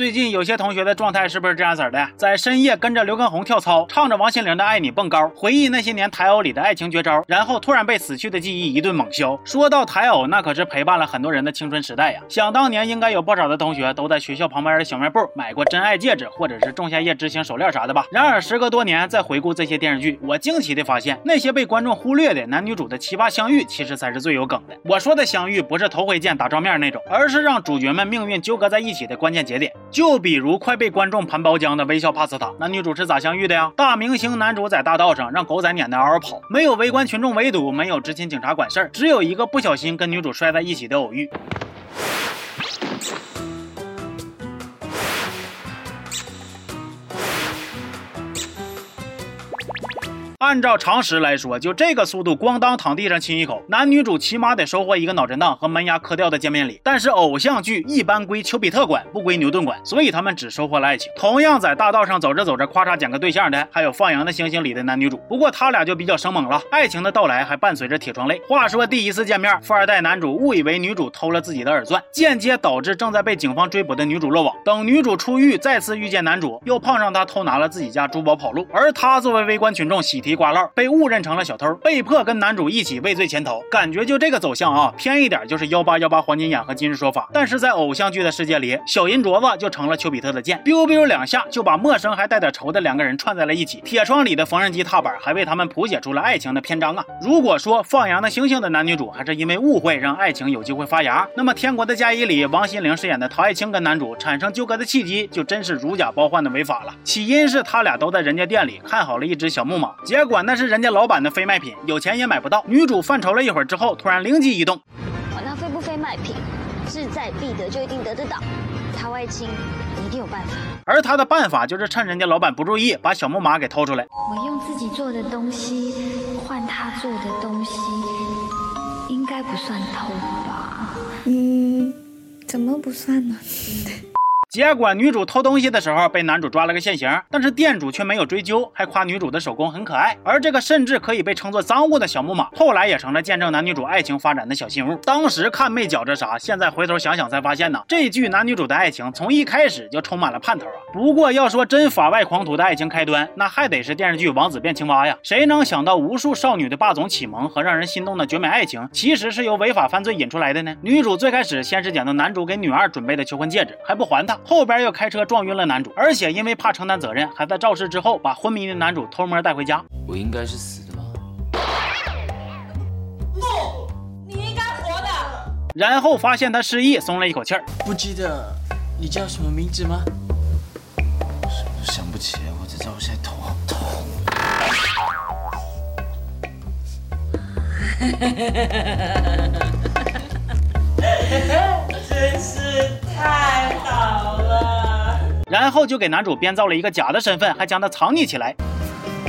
最近有些同学的状态是不是这样子的？在深夜跟着刘畊宏跳操，唱着王心凌的《爱你》蹦高，回忆那些年台偶里的爱情绝招，然后突然被死去的记忆一顿猛削。说到台偶，那可是陪伴了很多人的青春时代呀。想当年，应该有不少的同学都在学校旁边的小卖部买过真爱戒指，或者是仲夏夜之星手链啥的吧。然而时隔多年再回顾这些电视剧，我惊奇的发现，那些被观众忽略的男女主的奇葩相遇，其实才是最有梗的。我说的相遇，不是头回见打照面那种，而是让主角们命运纠葛在一起的关键节点。就比如快被观众盘包浆的微笑帕斯塔，男女主是咋相遇的呀？大明星男主在大道上让狗仔撵得嗷嗷跑，没有围观群众围堵，没有执勤警察管事儿，只有一个不小心跟女主摔在一起的偶遇。按照常识来说，就这个速度，咣当躺地上亲一口，男女主起码得收获一个脑震荡和门牙磕掉的见面礼。但是偶像剧一般归丘比特管，不归牛顿管，所以他们只收获了爱情。同样在大道上走着走着，咔嚓捡个对象的，还有放羊的星星里的男女主。不过他俩就比较生猛了，爱情的到来还伴随着铁窗泪。话说第一次见面，富二代男主误以为女主偷了自己的耳钻，间接导致正在被警方追捕的女主落网。等女主出狱，再次遇见男主，又碰上他偷拿了自己家珠宝跑路，而他作为围观群众，喜提。瓜唠被误认成了小偷，被迫跟男主一起畏罪潜逃。感觉就这个走向啊，偏一点就是幺八幺八黄金眼和今日说法。但是在偶像剧的世界里，小银镯子就成了丘比特的箭，biu biu 两下就把陌生还带点仇的两个人串在了一起。铁窗里的缝纫机踏板还为他们谱写出了爱情的篇章啊！如果说放羊的星星的男女主还是因为误会让爱情有机会发芽，那么天国的嫁衣里王心凌饰演的陶爱清跟男主产生纠葛的契机就真是如假包换的违法了。起因是他俩都在人家店里看好了一只小木马，结。管那是人家老板的非卖品，有钱也买不到。女主犯愁了一会儿之后，突然灵机一动，管他非不非卖品，志在必得就一定得得到。他外亲一定有办法。而他的办法就是趁人家老板不注意，把小木马给偷出来。我用自己做的东西换他做的东西，应该不算偷吧？嗯，怎么不算呢？结果女主偷东西的时候被男主抓了个现行，但是店主却没有追究，还夸女主的手工很可爱。而这个甚至可以被称作赃物的小木马，后来也成了见证男女主爱情发展的小信物。当时看没觉着啥，现在回头想想才发现呢，这剧男女主的爱情从一开始就充满了盼头啊。不过要说真法外狂徒的爱情开端，那还得是电视剧《王子变青蛙》呀。谁能想到无数少女的霸总启蒙和让人心动的绝美爱情，其实是由违法犯罪引出来的呢？女主最开始先是捡到男主给女二准备的求婚戒指，还不还她。后边又开车撞晕了男主，而且因为怕承担责任，还在肇事之后把昏迷的男主偷摸带回家。我应该是死的吗？不，你应该活的。然后发现他失忆，松了一口气儿。不记得你叫什么名字吗？想不起来，我只知道我现在头好痛。真是太！然后就给男主编造了一个假的身份，还将他藏匿起来。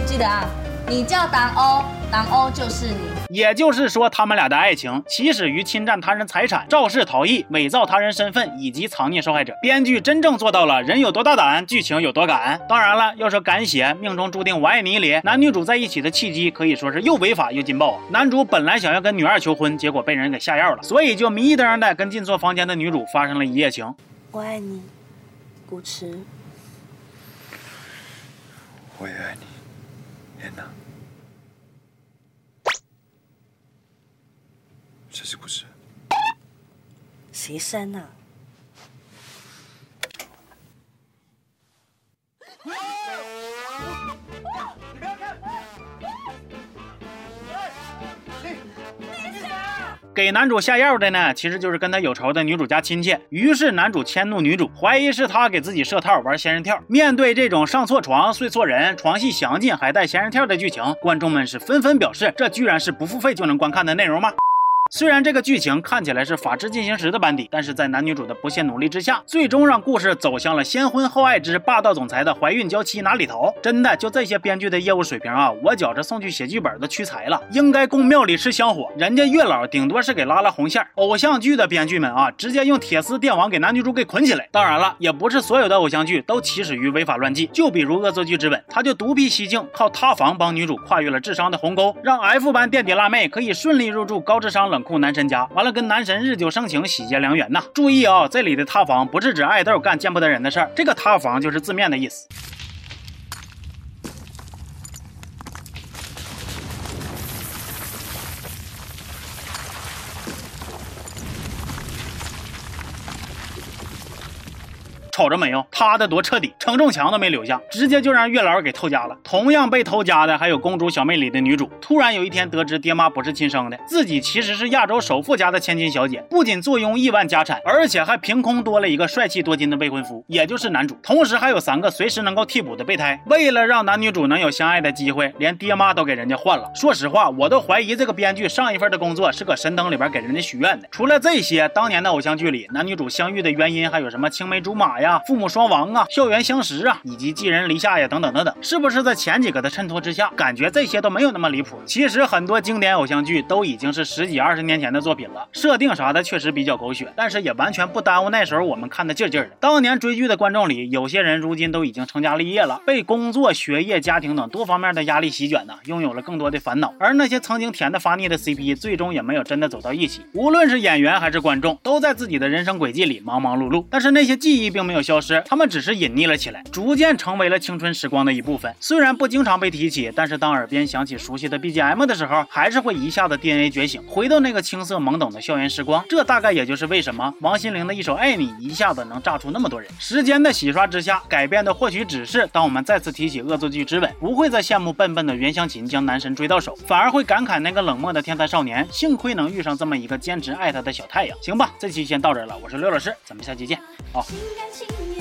记得啊，你叫党欧，党欧就是你。也就是说，他们俩的爱情起始于侵占他人财产、肇事逃逸、伪造他人身份以及藏匿受害者。编剧真正做到了人有多大胆，剧情有多敢。当然了，要说敢写，命中注定我爱你里男女主在一起的契机可以说是又违法又劲爆啊！男主本来想要跟女二求婚，结果被人给下药了，所以就迷瞪的跟进错房间的女主发生了一夜情。我爱你，古驰。我也爱你，安娜。这是故事。谁删啊？给男主下药的呢，其实就是跟他有仇的女主家亲戚。于是男主迁怒女主，怀疑是她给自己设套玩仙人跳。面对这种上错床、睡错人、床戏详尽还带仙人跳的剧情，观众们是纷纷表示，这居然是不付费就能观看的内容吗？虽然这个剧情看起来是《法制进行时》的班底，但是在男女主的不懈努力之下，最终让故事走向了先婚后爱之霸道总裁的怀孕娇妻哪里逃？真的就这些编剧的业务水平啊，我觉着送去写剧本的屈才了，应该供庙里吃香火。人家月老顶多是给拉拉红线，偶像剧的编剧们啊，直接用铁丝电网给男女主给捆起来。当然了，也不是所有的偶像剧都起始于违法乱纪，就比如《恶作剧之吻》，他就独辟蹊径，靠塌房帮女主跨越了智商的鸿沟，让 F 班垫底辣妹可以顺利入住高智商冷。冷酷男神家，完了跟男神日久生情，喜结良缘呐。注意啊，这里的塌房不是指爱豆干见不得人的事儿，这个塌房就是字面的意思。瞅着没有，塌的多彻底，承重墙都没留下，直接就让月老给偷家了。同样被偷家的还有公主小妹里的女主。突然有一天得知爹妈不是亲生的，自己其实是亚洲首富家的千金小姐，不仅坐拥亿万家产，而且还凭空多了一个帅气多金的未婚夫，也就是男主。同时还有三个随时能够替补的备胎。为了让男女主能有相爱的机会，连爹妈都给人家换了。说实话，我都怀疑这个编剧上一份的工作是搁神灯里边给人家许愿的。除了这些，当年的偶像剧里男女主相遇的原因还有什么青梅竹马？呀，父母双亡啊，校园相识啊，以及寄人篱下呀，等等等等，是不是在前几个的衬托之下，感觉这些都没有那么离谱？其实很多经典偶像剧都已经是十几二十年前的作品了，设定啥的确实比较狗血，但是也完全不耽误那时候我们看的劲劲的。当年追剧的观众里，有些人如今都已经成家立业了，被工作、学业、家庭等多方面的压力席卷呢，拥有了更多的烦恼。而那些曾经甜的发腻的 CP，最终也没有真的走到一起。无论是演员还是观众，都在自己的人生轨迹里忙忙碌碌，但是那些记忆并没。有消失，他们只是隐匿了起来，逐渐成为了青春时光的一部分。虽然不经常被提起，但是当耳边响起熟悉的 BGM 的时候，还是会一下子 DNA 觉醒，回到那个青涩懵懂的校园时光。这大概也就是为什么王心凌的一首《爱你》一下子能炸出那么多人。时间的洗刷之下，改变的或许只是当我们再次提起恶作剧之吻，不会再羡慕笨笨的袁湘琴将男神追到手，反而会感慨那个冷漠的天才少年，幸亏能遇上这么一个坚持爱他的小太阳。行吧，这期先到这了，我是刘老师，咱们下期见，好。心甘情愿。